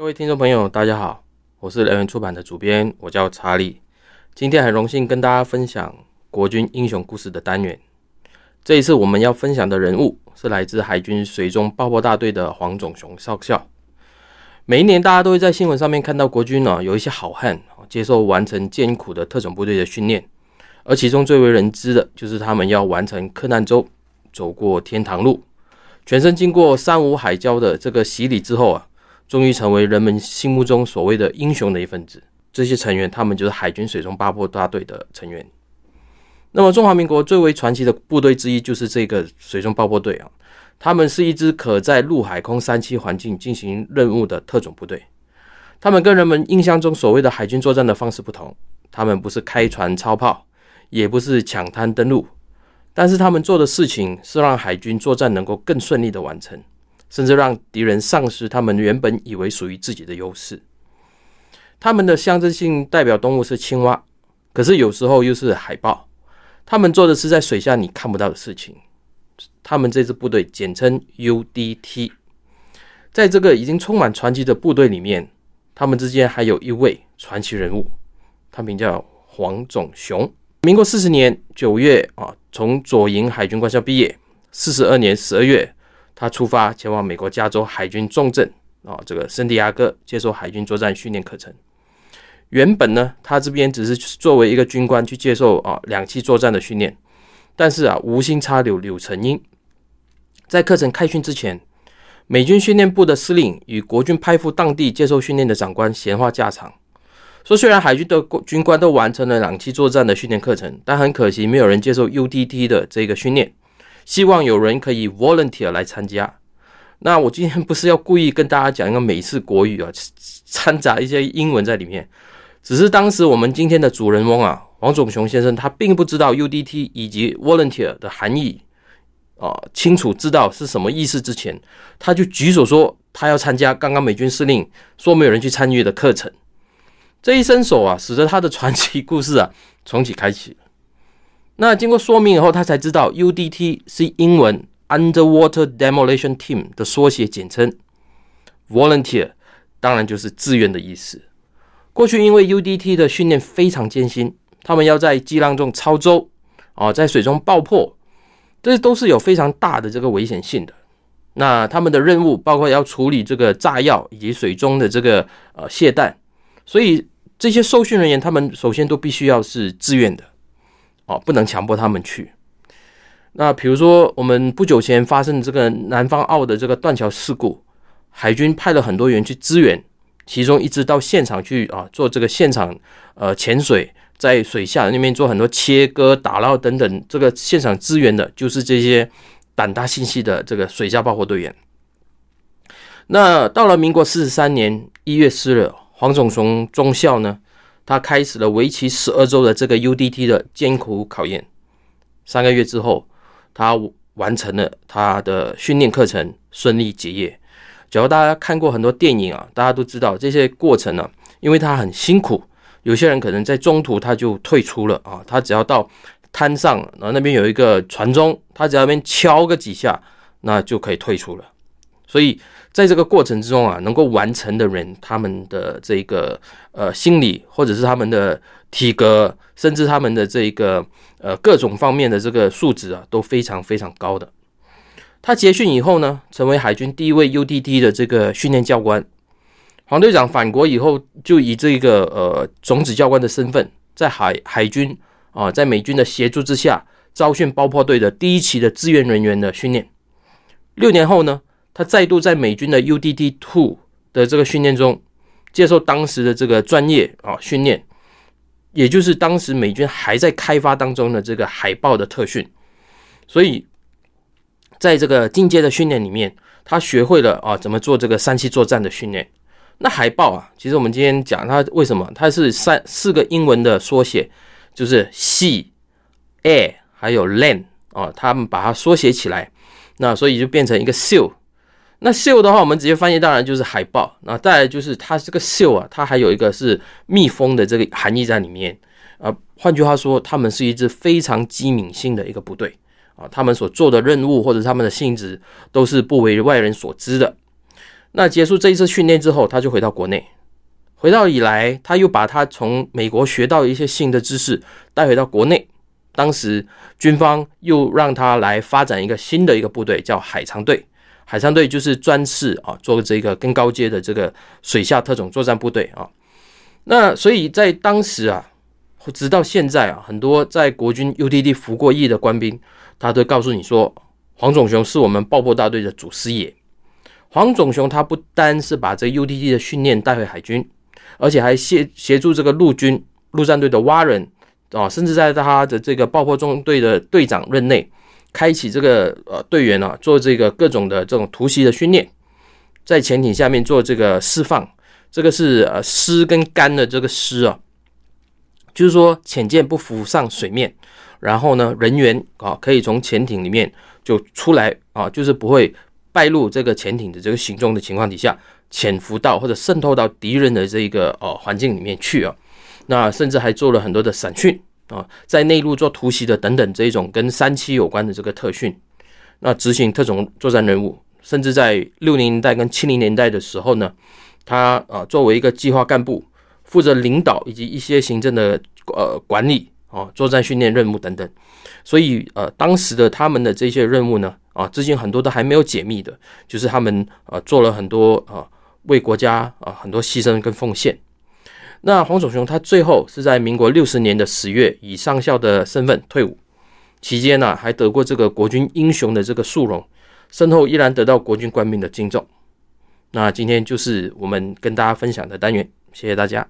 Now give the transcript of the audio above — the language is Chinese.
各位听众朋友，大家好，我是人文出版的主编，我叫查理。今天很荣幸跟大家分享国军英雄故事的单元。这一次我们要分享的人物是来自海军水中爆破大队的黄种雄少校。每一年，大家都会在新闻上面看到国军呢有一些好汉接受完成艰苦的特种部队的训练，而其中最为人知的就是他们要完成克难州，走过天堂路，全身经过三无海礁的这个洗礼之后啊。终于成为人们心目中所谓的英雄的一份子。这些成员，他们就是海军水中八破大队的成员。那么，中华民国最为传奇的部队之一就是这个水中爆破队啊。他们是一支可在陆海空三栖环境进行任务的特种部队。他们跟人们印象中所谓的海军作战的方式不同，他们不是开船操炮，也不是抢滩登陆，但是他们做的事情是让海军作战能够更顺利的完成。甚至让敌人丧失他们原本以为属于自己的优势。他们的象征性代表动物是青蛙，可是有时候又是海豹。他们做的是在水下你看不到的事情。他们这支部队简称 UDT。在这个已经充满传奇的部队里面，他们之间还有一位传奇人物，他名叫黄种雄。民国四十年九月啊，从左营海军官校毕业。四十二年十二月。他出发前往美国加州海军重镇啊，这个圣地亚哥接受海军作战训练课程。原本呢，他这边只是作为一个军官去接受啊两栖作战的训练，但是啊，无心插柳柳成荫，在课程开训之前，美军训练部的司令与国军派赴当地接受训练的长官闲话家常，说虽然海军的军官都完成了两栖作战的训练课程，但很可惜没有人接受 UDT 的这个训练。希望有人可以 volunteer 来参加。那我今天不是要故意跟大家讲一个美式国语啊，掺杂一些英文在里面。只是当时我们今天的主人翁啊，王总雄先生，他并不知道 UDT 以及 volunteer 的含义啊，清楚知道是什么意思之前，他就举手说他要参加刚刚美军司令说没有人去参与的课程。这一伸手啊，使得他的传奇故事啊，重启开启。那经过说明以后，他才知道 UDT 是英文 Underwater Demolition Team 的缩写简称，Volunteer 当然就是自愿的意思。过去因为 UDT 的训练非常艰辛，他们要在激浪中操舟，啊，在水中爆破，这都是有非常大的这个危险性的。那他们的任务包括要处理这个炸药以及水中的这个呃泄弹，所以这些受训人员他们首先都必须要是自愿的。哦，不能强迫他们去。那比如说，我们不久前发生这个南方澳的这个断桥事故，海军派了很多员去支援，其中一支到现场去啊，做这个现场呃潜水，在水下那边做很多切割、打捞等等，这个现场支援的，就是这些胆大心细的这个水下爆破队员。那到了民国四十三年一月四日，黄种雄中校呢？他开始了为期十二周的这个 UDT 的艰苦考验。三个月之后，他完成了他的训练课程，顺利结业。只要大家看过很多电影啊，大家都知道这些过程呢，因为他很辛苦。有些人可能在中途他就退出了啊，他只要到滩上，然后那边有一个船钟，他只要那边敲个几下，那就可以退出了。所以。在这个过程之中啊，能够完成的人，他们的这个呃心理，或者是他们的体格，甚至他们的这个呃各种方面的这个素质啊，都非常非常高的。他结训以后呢，成为海军第一位 UDD 的这个训练教官。黄队长返国以后，就以这个呃种子教官的身份，在海海军啊，在美军的协助之下，招训爆破队的第一期的志愿人员的训练。六年后呢？他再度在美军的 UDD Two 的这个训练中，接受当时的这个专业啊训练，也就是当时美军还在开发当中的这个海豹的特训。所以，在这个进阶的训练里面，他学会了啊怎么做这个三栖作战的训练。那海豹啊，其实我们今天讲它为什么，它是三四个英文的缩写，就是 Sea、Air 还有 Land 啊，他们把它缩写起来，那所以就变成一个 Seal。那秀的话，我们直接翻译当然就是海豹。那再来就是它这个秀啊，它还有一个是蜜蜂的这个含义在里面啊。换句话说，他们是一支非常机敏性的一个部队啊。他们所做的任务或者他们的性质都是不为外人所知的。那结束这一次训练之后，他就回到国内。回到以来，他又把他从美国学到一些新的知识带回到国内。当时军方又让他来发展一个新的一个部队，叫海常队。海上队就是专事啊，做这个更高阶的这个水下特种作战部队啊。那所以在当时啊，直到现在啊，很多在国军 UDD 服过役的官兵，他都告诉你说，黄种雄是我们爆破大队的祖师爷。黄种雄他不单是把这 UDD 的训练带回海军，而且还协协助这个陆军陆战队的蛙人啊，甚至在他的这个爆破中队的队长任内。开启这个呃队员啊，做这个各种的这种突袭的训练，在潜艇下面做这个释放，这个是呃湿跟干的这个湿啊，就是说潜舰不浮上水面，然后呢人员啊可以从潜艇里面就出来啊，就是不会败露这个潜艇的这个行踪的情况底下，潜伏到或者渗透到敌人的这个呃环境里面去啊，那甚至还做了很多的散训。啊，在内陆做突袭的等等这一种跟三七有关的这个特训，那执行特种作战任务，甚至在六零年代跟七零年代的时候呢，他啊作为一个计划干部，负责领导以及一些行政的呃管理啊，作战训练任务等等。所以呃，当时的他们的这些任务呢，啊，至今很多都还没有解密的，就是他们啊做了很多啊为国家啊很多牺牲跟奉献。那黄守雄他最后是在民国六十年的十月以上校的身份退伍，期间呢还得过这个国军英雄的这个殊荣，身后依然得到国军官兵的敬重。那今天就是我们跟大家分享的单元，谢谢大家。